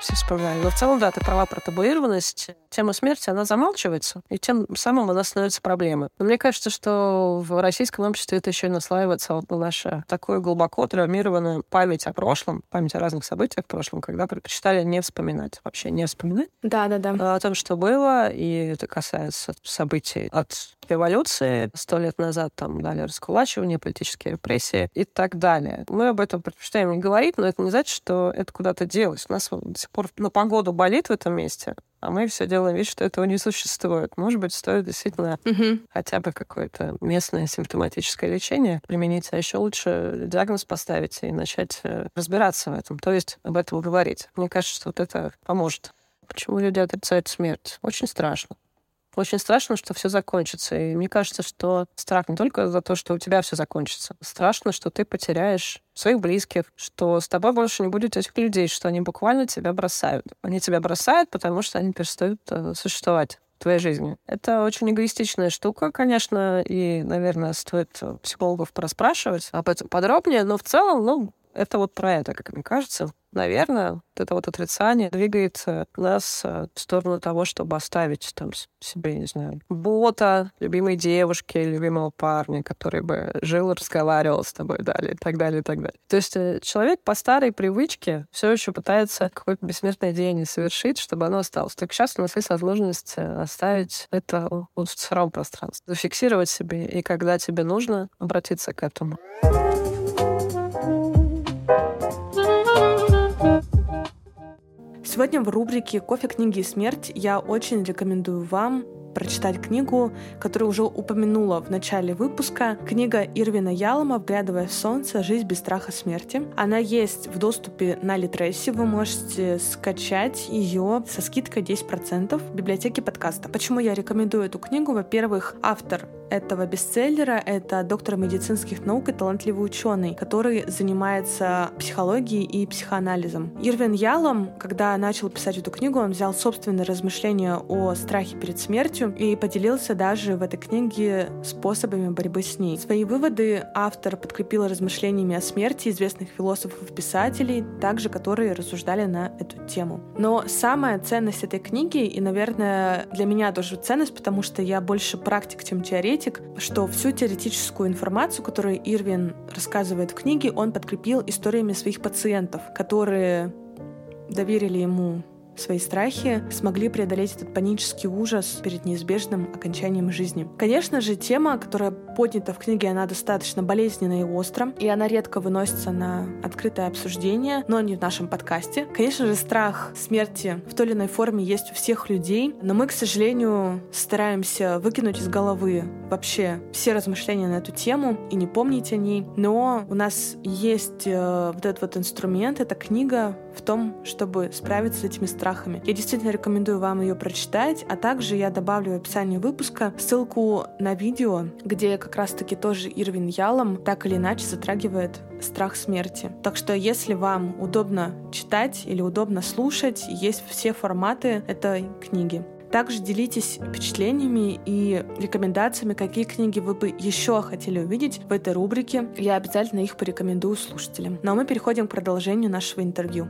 все вспоминали. Но в целом, да, ты права про табуированность. Тема смерти, она замалчивается, и тем самым она становится проблемой. Но мне кажется, что в российском обществе это еще и наслаивается вот наша такое глубоко травмированная память о прошлом, память о разных событиях в прошлом, когда предпочитали не вспоминать, вообще не вспоминать. Да, да, да. О том, что было, и это касается событий от революции сто лет назад, там, дали раскулачивание, политические репрессии и так далее. Мы об этом предпочитаем не говорить, но это не значит, что это куда-то делось. У нас до сих пор на погоду болит в этом месте, а мы все делаем вид, что этого не существует. Может быть, стоит действительно угу. хотя бы какое-то местное симптоматическое лечение применить, а еще лучше диагноз поставить и начать э, разбираться в этом, то есть об этом говорить. Мне кажется, что вот это поможет. Почему люди отрицают смерть? Очень страшно. Очень страшно, что все закончится. И мне кажется, что страх не только за то, что у тебя все закончится. Страшно, что ты потеряешь своих близких, что с тобой больше не будет этих людей, что они буквально тебя бросают. Они тебя бросают, потому что они перестают э, существовать в твоей жизни. Это очень эгоистичная штука, конечно, и, наверное, стоит психологов проспрашивать об этом подробнее, но в целом, ну, это вот про это, как мне кажется наверное, вот это вот отрицание двигает нас э, в сторону того, чтобы оставить там себе, не знаю, бота, любимой девушки, любимого парня, который бы жил, разговаривал с тобой далее, и так далее, и так далее. То есть э, человек по старой привычке все еще пытается какое-то бессмертное деяние совершить, чтобы оно осталось. Так сейчас у нас есть возможность э, оставить это в цифровом пространстве, зафиксировать себе, и когда тебе нужно, обратиться к этому. Сегодня в рубрике «Кофе, книги и смерть» я очень рекомендую вам прочитать книгу, которую уже упомянула в начале выпуска. Книга Ирвина Ялома «Вглядывая в солнце. Жизнь без страха смерти». Она есть в доступе на Литресе. Вы можете скачать ее со скидкой 10% в библиотеке подкаста. Почему я рекомендую эту книгу? Во-первых, автор этого бестселлера — это доктор медицинских наук и талантливый ученый, который занимается психологией и психоанализом. Ирвин Ялом, когда начал писать эту книгу, он взял собственные размышления о страхе перед смертью и поделился даже в этой книге способами борьбы с ней. Свои выводы автор подкрепил размышлениями о смерти известных философов-писателей, также которые рассуждали на эту тему. Но самая ценность этой книги, и, наверное, для меня тоже ценность, потому что я больше практик, чем теоретик, теоретик, что всю теоретическую информацию, которую Ирвин рассказывает в книге, он подкрепил историями своих пациентов, которые доверили ему свои страхи, смогли преодолеть этот панический ужас перед неизбежным окончанием жизни. Конечно же, тема, которая поднята в книге, она достаточно болезненная и остра, и она редко выносится на открытое обсуждение, но не в нашем подкасте. Конечно же, страх смерти в той или иной форме есть у всех людей, но мы, к сожалению, стараемся выкинуть из головы вообще все размышления на эту тему и не помнить о ней. Но у нас есть э, вот этот вот инструмент, эта книга в том, чтобы справиться с этими страхами. Я действительно рекомендую вам ее прочитать, а также я добавлю в описании выпуска ссылку на видео, где как раз-таки тоже Ирвин Ялом так или иначе затрагивает страх смерти. Так что если вам удобно читать или удобно слушать, есть все форматы этой книги. Также делитесь впечатлениями и рекомендациями, какие книги вы бы еще хотели увидеть в этой рубрике. Я обязательно их порекомендую слушателям. Ну а мы переходим к продолжению нашего интервью.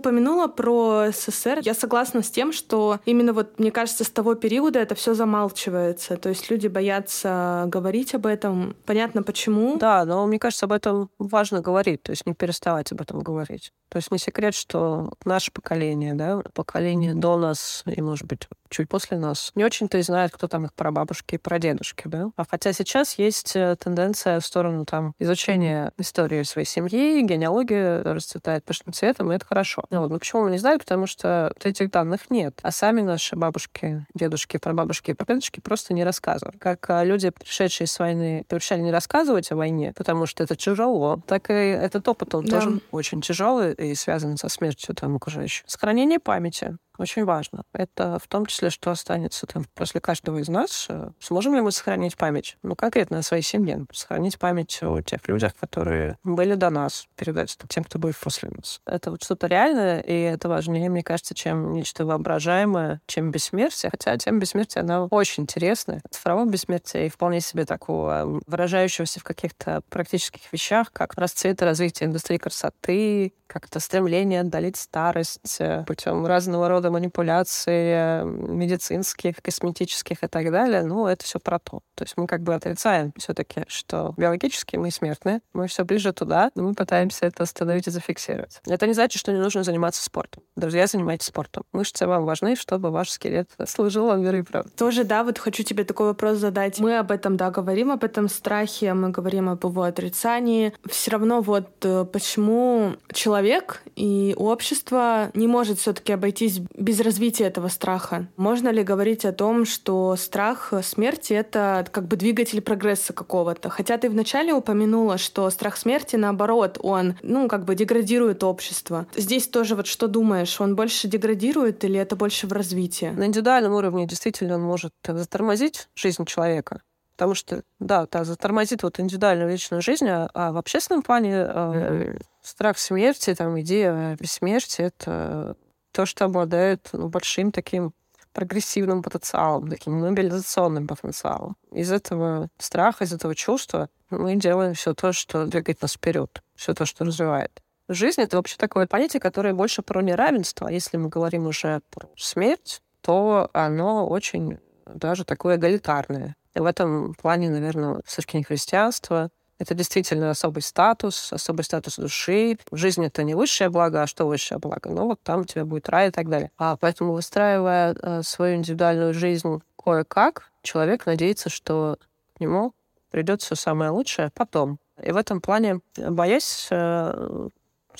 Упомянула про СССР. Я согласна с тем, что именно вот, мне кажется, с того периода это все замалчивается. То есть люди боятся говорить об этом. Понятно, почему. Да, но мне кажется, об этом важно говорить, то есть не переставать об этом говорить. То есть не секрет, что наше поколение, да, поколение до нас и, может быть, чуть после нас, не очень-то и знает, кто там их прабабушки и прадедушки, да. А хотя сейчас есть э, тенденция в сторону там изучения истории своей семьи, генеалогия расцветает пышным цветом, и это хорошо. Ну, вот. Но почему мы не знаем? Потому что этих данных нет. А сами наши бабушки, дедушки, прабабушки и прадедушки просто не рассказывают. Как а, люди, пришедшие с войны, предпочитали не рассказывать о войне, потому что это тяжело, так и этот опыт, он да. тоже очень тяжелый и связан со смертью там окружающих. Сохранение памяти очень важно. Это в том числе, что останется там после каждого из нас. Э, сможем ли мы сохранить память? Ну, конкретно о своей семье. Сохранить память о тех людях, которые были до нас, передать это тем, кто будет после нас. Это вот что-то реальное, и это важнее, мне кажется, чем нечто воображаемое, чем бессмертие. Хотя тема бессмертия, она очень интересная. Цифровое бессмертие и вполне себе такого выражающегося в каких-то практических вещах, как расцвет и развитие индустрии красоты, как-то стремление отдалить старость э, путем разного рода манипуляций э, медицинских, косметических и так далее, ну, это все про то. То есть мы как бы отрицаем все-таки, что биологически мы смертны, мы все ближе туда, но мы пытаемся это остановить и зафиксировать. Это не значит, что не нужно заниматься спортом. Друзья, занимайтесь спортом. Мышцы вам важны, чтобы ваш скелет служил вам верой и правдой. Тоже, да, вот хочу тебе такой вопрос задать. Мы об этом, да, говорим, об этом страхе, мы говорим об его отрицании. Все равно вот э, почему человек и общество не может все-таки обойтись без развития этого страха. Можно ли говорить о том, что страх смерти — это как бы двигатель прогресса какого-то? Хотя ты вначале упомянула, что страх смерти, наоборот, он, ну, как бы деградирует общество. Здесь тоже вот что думаешь, он больше деградирует или это больше в развитии? На индивидуальном уровне действительно он может затормозить жизнь человека. Потому что, да, да, затормозит вот индивидуальную личную жизнь, а, а в общественном плане э, страх смерти, там, идея бессмертия — это то, что обладает ну, большим таким прогрессивным потенциалом, таким мобилизационным потенциалом. Из этого страха, из этого чувства мы делаем все то, что двигает нас вперед, все то, что развивает. Жизнь — это вообще такое понятие, которое больше про неравенство. Если мы говорим уже про смерть, то оно очень даже такое эгалитарное. И в этом плане, наверное, с точки зрения христианства, это действительно особый статус, особый статус души. В жизни это не высшее благо, а что высшее благо? Ну вот там у тебя будет рай и так далее. А поэтому, выстраивая э, свою индивидуальную жизнь кое-как, человек надеется, что к нему придет все самое лучшее потом. И в этом плане, боясь э,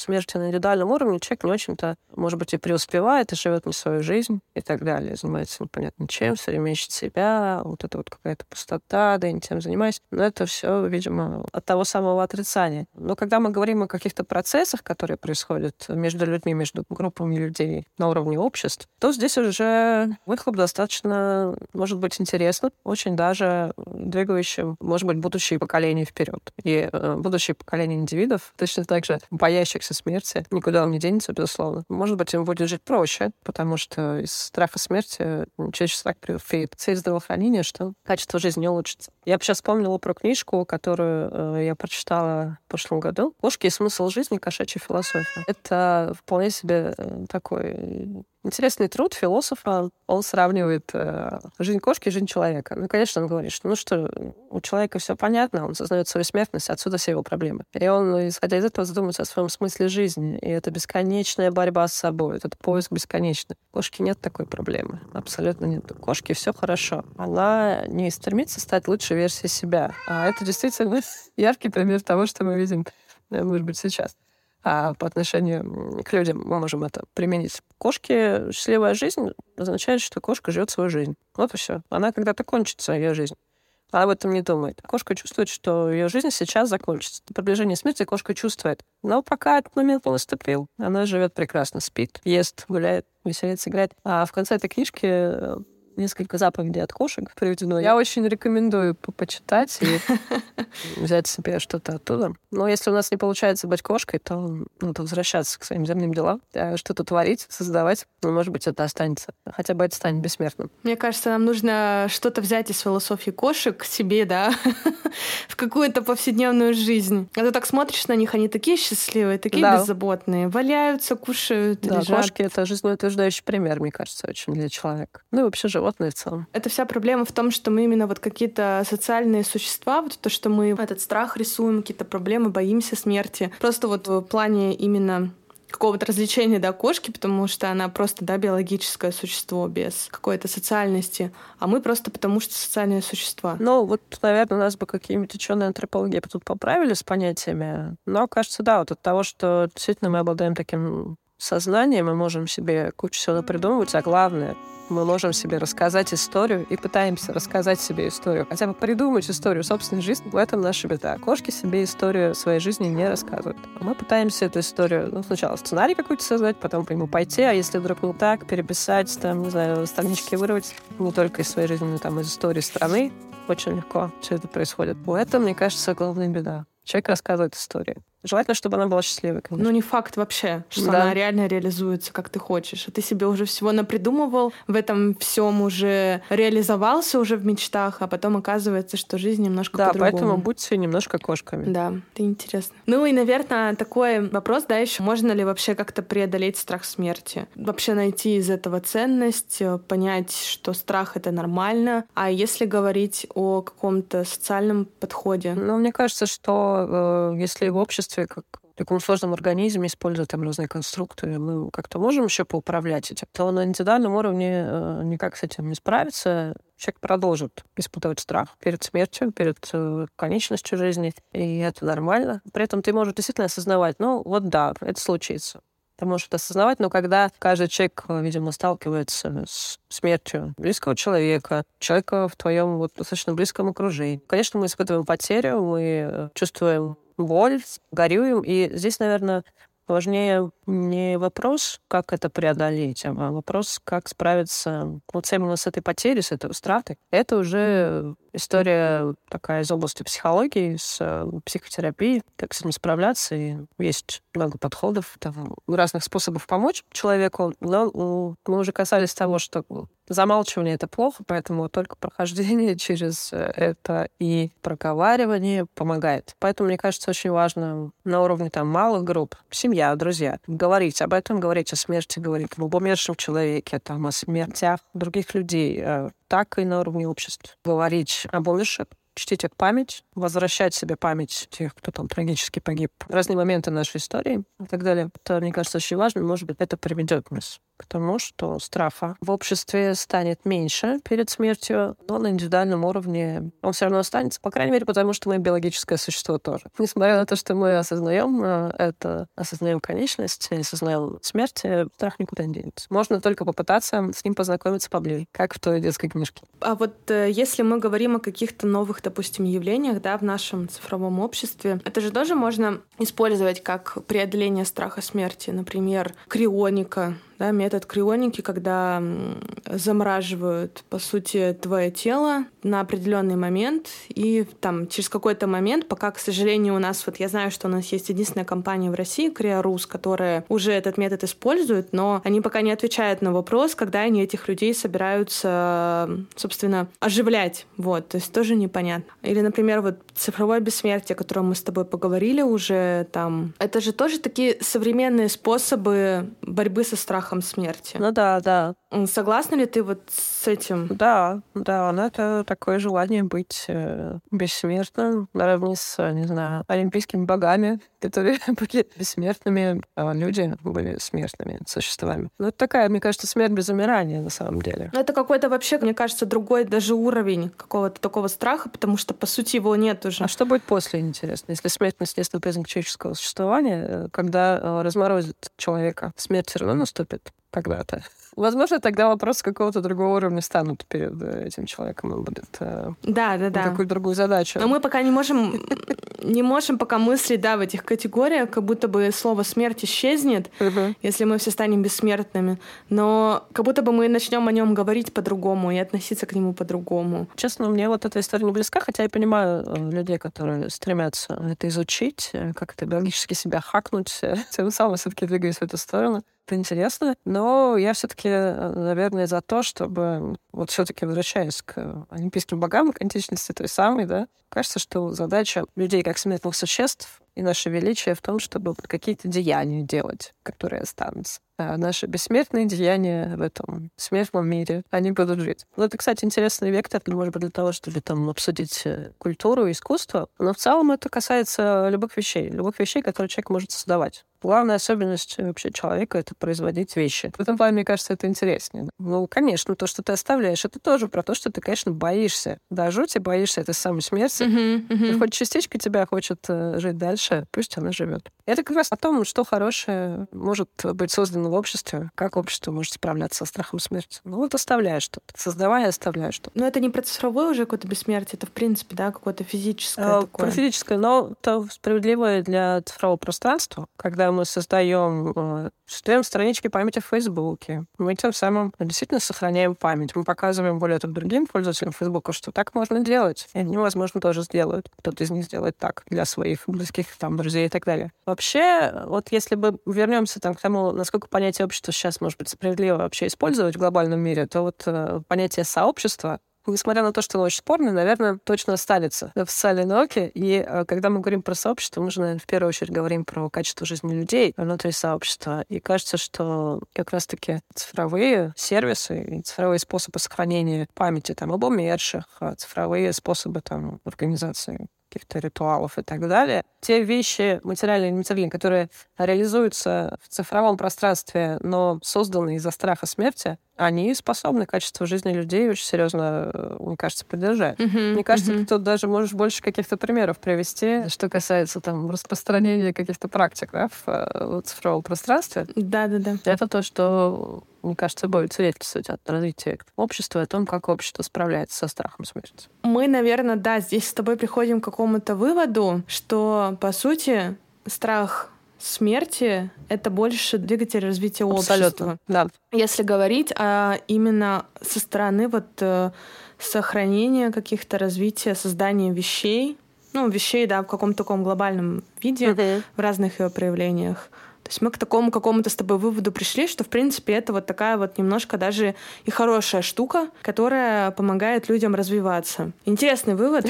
смерти на индивидуальном уровне человек не очень-то, может быть, и преуспевает, и живет не свою жизнь и так далее. Занимается непонятно чем, все время ищет себя, вот это вот какая-то пустота, да, я не тем занимаюсь. Но это все, видимо, от того самого отрицания. Но когда мы говорим о каких-то процессах, которые происходят между людьми, между группами людей на уровне обществ, то здесь уже выхлоп достаточно, может быть, интересным, очень даже двигающим, может быть, будущее поколение вперед. И э, будущее поколение индивидов точно так же боящихся боится смерти, никуда он не денется, безусловно. Может быть, ему будет жить проще, потому что из страха смерти человечество так преуфеет цель здравоохранения, что качество жизни улучшится. Я сейчас вспомнила про книжку, которую э, я прочитала в прошлом году. «Кошки и смысл жизни. Кошачья философия». Это вполне себе э, такой Интересный труд философа. Он сравнивает э, жизнь кошки и жизнь человека. Ну, конечно, он говорит, что, ну что, у человека все понятно, он сознает свою смертность, отсюда все его проблемы. И он, исходя из этого, задумывается о своем смысле жизни. И это бесконечная борьба с собой, этот поиск бесконечный. У кошки нет такой проблемы. Абсолютно нет. У кошки все хорошо. Она не стремится стать лучшей версией себя. А это действительно яркий пример того, что мы видим, э, может быть, сейчас а по отношению к людям мы можем это применить. Кошки счастливая жизнь означает, что кошка живет свою жизнь. Вот и все. Она когда-то кончится, ее жизнь. Она об этом не думает. Кошка чувствует, что ее жизнь сейчас закончится. Приближение смерти кошка чувствует. Но пока этот момент не наступил, она живет прекрасно, спит, ест, гуляет, веселится, играет. А в конце этой книжки несколько заповедей от кошек приведено. Я очень рекомендую почитать и взять себе что-то оттуда. Но если у нас не получается быть кошкой, то надо возвращаться к своим земным делам, что-то творить, создавать. Ну, может быть, это останется. Хотя бы это станет бессмертным. Мне кажется, нам нужно что-то взять из философии кошек к себе, да, в какую-то повседневную жизнь. А ты так смотришь на них, они такие счастливые, такие да. беззаботные, валяются, кушают, да, лежат. кошки — это жизнеутверждающий пример, мне кажется, очень для человека. Ну и вообще животные в целом. Это вся проблема в том, что мы именно вот какие-то социальные существа, вот то, что мы этот страх рисуем, какие-то проблемы, боимся смерти. Просто вот в плане именно какого-то развлечения, да, кошки, потому что она просто, да, биологическое существо без какой-то социальности, а мы просто потому что социальные существа. Ну, вот, наверное, у нас бы какие-нибудь ученые антропологии тут поправили с понятиями, но, кажется, да, вот от того, что действительно мы обладаем таким сознанием, мы можем себе кучу всего придумывать, а главное — мы можем себе рассказать историю и пытаемся рассказать себе историю, хотя бы придумать историю собственной жизни. В этом наша беда. Кошки себе историю своей жизни не рассказывают. Мы пытаемся эту историю, ну, сначала сценарий какой-то создать, потом по нему пойти, а если вдруг не так, переписать, там, не знаю, странички вырвать не только из своей жизни, но там из истории страны. Очень легко все это происходит. В этом, мне кажется, главная беда. Человек рассказывает историю. Желательно, чтобы она была счастливой, конечно. Ну, не факт вообще, что да. она реально реализуется, как ты хочешь. А ты себе уже всего напридумывал, в этом всем уже реализовался уже в мечтах, а потом оказывается, что жизнь немножко да, по-другому. Да, поэтому будьте немножко кошками. Да, это интересно. Ну и, наверное, такой вопрос, да, еще можно ли вообще как-то преодолеть страх смерти? Вообще найти из этого ценность, э, понять, что страх — это нормально. А если говорить о каком-то социальном подходе? Ну, мне кажется, что э, если в обществе обществе, как в таком сложном организме, используя там разные конструкты, мы как-то можем еще поуправлять этим, то на индивидуальном уровне э, никак с этим не справиться. Человек продолжит испытывать страх перед смертью, перед э, конечностью жизни, и это нормально. При этом ты можешь действительно осознавать, ну вот да, это случится. Ты можешь это осознавать, но когда каждый человек, видимо, сталкивается с смертью близкого человека, человека в твоем вот достаточно близком окружении, конечно, мы испытываем потерю, мы э, чувствуем боль, горюем. И здесь, наверное, важнее не вопрос, как это преодолеть, а вопрос, как справиться вот именно с этой потерей, с этой устратой. Это уже история такая из области психологии, с э, психотерапией, как с этим справляться. И есть много подходов, там, разных способов помочь человеку. Но мы уже касались того, что замалчивание — это плохо, поэтому только прохождение через это и проговаривание помогает. Поэтому, мне кажется, очень важно на уровне там малых групп, семья, друзья, говорить об этом, говорить о смерти, говорить об умершем человеке, там, о смертях других людей, э, так и на уровне общества. Говорить об умерших, чтить их память, возвращать себе память тех, кто там трагически погиб, разные моменты нашей истории и так далее. Это, мне кажется, очень важно. Может быть, это приведет нас к тому, что страха в обществе станет меньше перед смертью, но на индивидуальном уровне он все равно останется, по крайней мере, потому что мы биологическое существо тоже. Несмотря на то, что мы осознаем э, это, осознаем конечность, осознаем смерть, э, страх никуда не денется. Можно только попытаться с ним познакомиться поближе, как в той детской книжке. А вот э, если мы говорим о каких-то новых, допустим, явлениях да, в нашем цифровом обществе, это же тоже можно использовать как преодоление страха смерти. Например, крионика, да, метод крионики, когда замораживают, по сути, твое тело на определенный момент, и там через какой-то момент, пока, к сожалению, у нас, вот я знаю, что у нас есть единственная компания в России, Криорус, которая уже этот метод использует, но они пока не отвечают на вопрос, когда они этих людей собираются, собственно, оживлять, вот, то есть тоже непонятно. Или, например, вот цифровое бессмертие, о котором мы с тобой поговорили уже, там, это же тоже такие современные способы борьбы со страхом страхом смерти. Ну да, да. Согласна ли ты вот с этим? Да, да, но это такое желание быть э, бессмертным наравне с, не знаю, олимпийскими богами, которые были бессмертными, а люди были смертными существами. Ну, это такая, мне кажется, смерть без умирания на самом деле. Ну, это какой-то вообще, мне кажется, другой даже уровень какого-то такого страха, потому что, по сути, его нет уже. А что будет после, интересно? Если смерть наследственный признак человеческого существования, э, когда э, разморозит человека, смерть все равно наступит? Когда-то. Возможно, тогда вопросы какого-то другого уровня станут перед э, этим человеком. Он будет э, да, да, да. какую-то другую задачу. Но мы пока не можем не можем пока мыслить, да, в этих категориях, как будто бы слово смерть исчезнет, если мы все станем бессмертными. Но как будто бы мы начнем о нем говорить по-другому и относиться к нему по-другому. Честно, мне вот эта история не близка, хотя я понимаю э, людей, которые стремятся это изучить, как это биологически себя хакнуть, тем самым все-таки двигаясь в эту сторону это интересно, но я все-таки, э, наверное, за то, чтобы вот все-таки возвращаясь к олимпийским богам, к античности той самой, да, кажется, что задача людей как смертных существ и наше величие в том, чтобы какие-то деяния делать, которые останутся. А наши бессмертные деяния в этом смертном мире, они будут жить. Ну, это, кстати, интересный вектор, может быть, для того, чтобы там обсудить э, культуру, искусство. Но в целом это касается любых вещей, любых вещей, которые человек может создавать. Главная особенность вообще человека — это производить вещи. В этом плане, мне кажется, это интереснее. Ну, конечно, то, что ты оставляешь, это тоже про то, что ты, конечно, боишься. Да, жути боишься этой самой смерти. Uh-huh, uh-huh. Хоть частичка тебя хочет э, жить дальше, пусть она живет. Это как раз о том, что хорошее может быть создано в обществе, как общество может справляться со страхом смерти. Ну вот оставляешь что-то, создавая, оставляешь что-то. Но это не про цифровое уже какое-то бессмертие, это, в принципе, да, какое-то физическое а, такое. Про физическое, но это справедливое для цифрового пространства, когда мы создаем, э, создаем странички памяти в Фейсбуке. Мы тем самым действительно сохраняем память. Мы показываем более того другим пользователям Фейсбука, что так можно делать. И они, возможно, тоже сделают. Кто-то из них сделает так для своих близких там, друзей и так далее. Вообще, вот если бы вернемся там, к тому, насколько понятие общества сейчас может быть справедливо вообще использовать в глобальном мире, то вот э, понятие сообщества несмотря на то, что оно очень спорное, наверное, точно останется в социальной науке. И э, когда мы говорим про сообщество, мы же, наверное, в первую очередь говорим про качество жизни людей внутри сообщества. И кажется, что как раз-таки цифровые сервисы и цифровые способы сохранения памяти там, об умерших, а цифровые способы там, организации каких-то ритуалов и так далее. Те вещи, материальные и нематериальные, которые реализуются в цифровом пространстве, но созданы из-за страха смерти, они способны качество жизни людей очень серьезно, э, мне кажется, поддержать. Uh-huh, мне кажется, uh-huh. ты тут даже можешь больше каких-то примеров привести, что касается там распространения каких-то практик да, в, э, в цифровом пространстве. Да-да-да. Это то, что мне кажется, будет свидетельствовать от развития общества, о том, как общество справляется со страхом смерти. Мы, наверное, да, здесь с тобой приходим к какому-то выводу, что, по сути, страх смерти — это больше двигатель развития Абсолютно, общества. да. Если говорить а именно со стороны вот э, сохранения каких-то развития, создания вещей, ну, вещей, да, в каком-то таком глобальном виде, uh-huh. в разных ее проявлениях. То есть мы к такому какому-то с тобой выводу пришли, что, в принципе, это вот такая вот немножко даже и хорошая штука, которая помогает людям развиваться. Интересный вывод.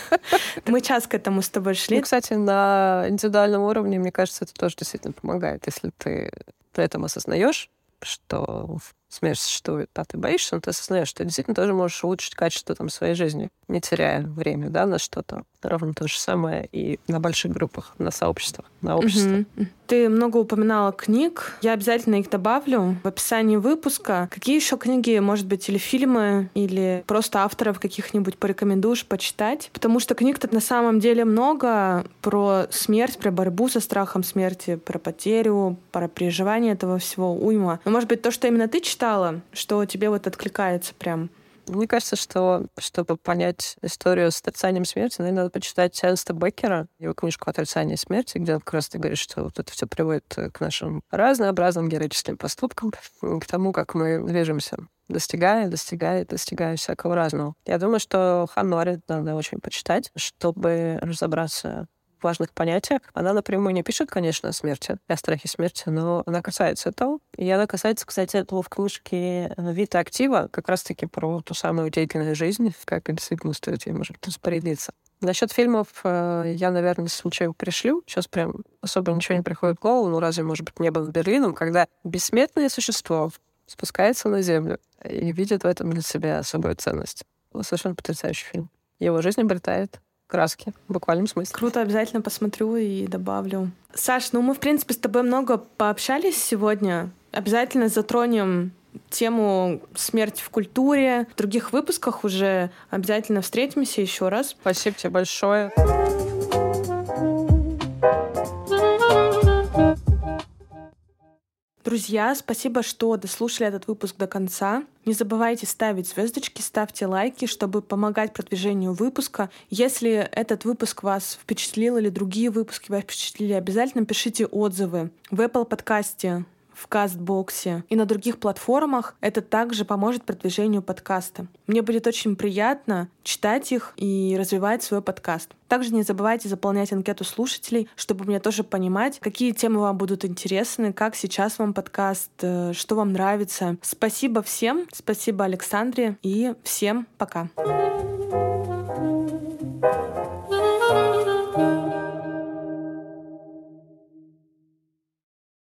Мы час к этому с тобой шли. Ну, кстати, на индивидуальном уровне, мне кажется, это тоже действительно помогает, если ты при этом осознаешь, что смерть существует, а ты боишься, но ты осознаешь, что ты действительно тоже можешь улучшить качество там, своей жизни, не теряя время да, на что-то. Ровно то же самое и на больших группах, на сообществах, на обществе. Mm-hmm. Ты много упоминала книг. Я обязательно их добавлю в описании выпуска. Какие еще книги, может быть, или фильмы, или просто авторов каких-нибудь порекомендуешь почитать? Потому что книг тут на самом деле много про смерть, про борьбу со страхом смерти, про потерю, про переживание этого всего уйма. Но, может быть, то, что именно ты читала, что тебе вот откликается прям? Мне кажется, что чтобы понять историю с отрицанием смерти, наверное, надо почитать Эрнста Беккера, его книжку «Отрицание смерти», где он как раз говорит, что вот это все приводит к нашим разнообразным героическим поступкам, к тому, как мы движемся достигая, достигая, достигая всякого разного. Я думаю, что Ханори надо очень почитать, чтобы разобраться важных понятиях. Она напрямую не пишет, конечно, о смерти, о страхе смерти, но она касается этого. И она касается, кстати, этого в книжке «Вита актива», как раз-таки про ту самую деятельную жизнь, как действительно стоит ей, может, распорядиться. Насчет фильмов э, я, наверное, случайно пришлю. Сейчас прям особо ничего не приходит в голову. Ну, разве, может быть, небо над Берлином, когда бессмертное существо спускается на землю и видит в этом для себя особую ценность. Совершенно потрясающий фильм. Его жизнь обретает краски, в буквальном смысле. Круто, обязательно посмотрю и добавлю. Саш, ну мы, в принципе, с тобой много пообщались сегодня. Обязательно затронем тему смерти в культуре. В других выпусках уже обязательно встретимся еще раз. Спасибо тебе большое. Друзья, спасибо, что дослушали этот выпуск до конца. Не забывайте ставить звездочки, ставьте лайки, чтобы помогать продвижению выпуска. Если этот выпуск вас впечатлил или другие выпуски вас впечатлили, обязательно пишите отзывы в Apple подкасте в Кастбоксе и на других платформах, это также поможет продвижению подкаста. Мне будет очень приятно читать их и развивать свой подкаст. Также не забывайте заполнять анкету слушателей, чтобы мне тоже понимать, какие темы вам будут интересны, как сейчас вам подкаст, э, что вам нравится. Спасибо всем, спасибо Александре и всем пока. Пока.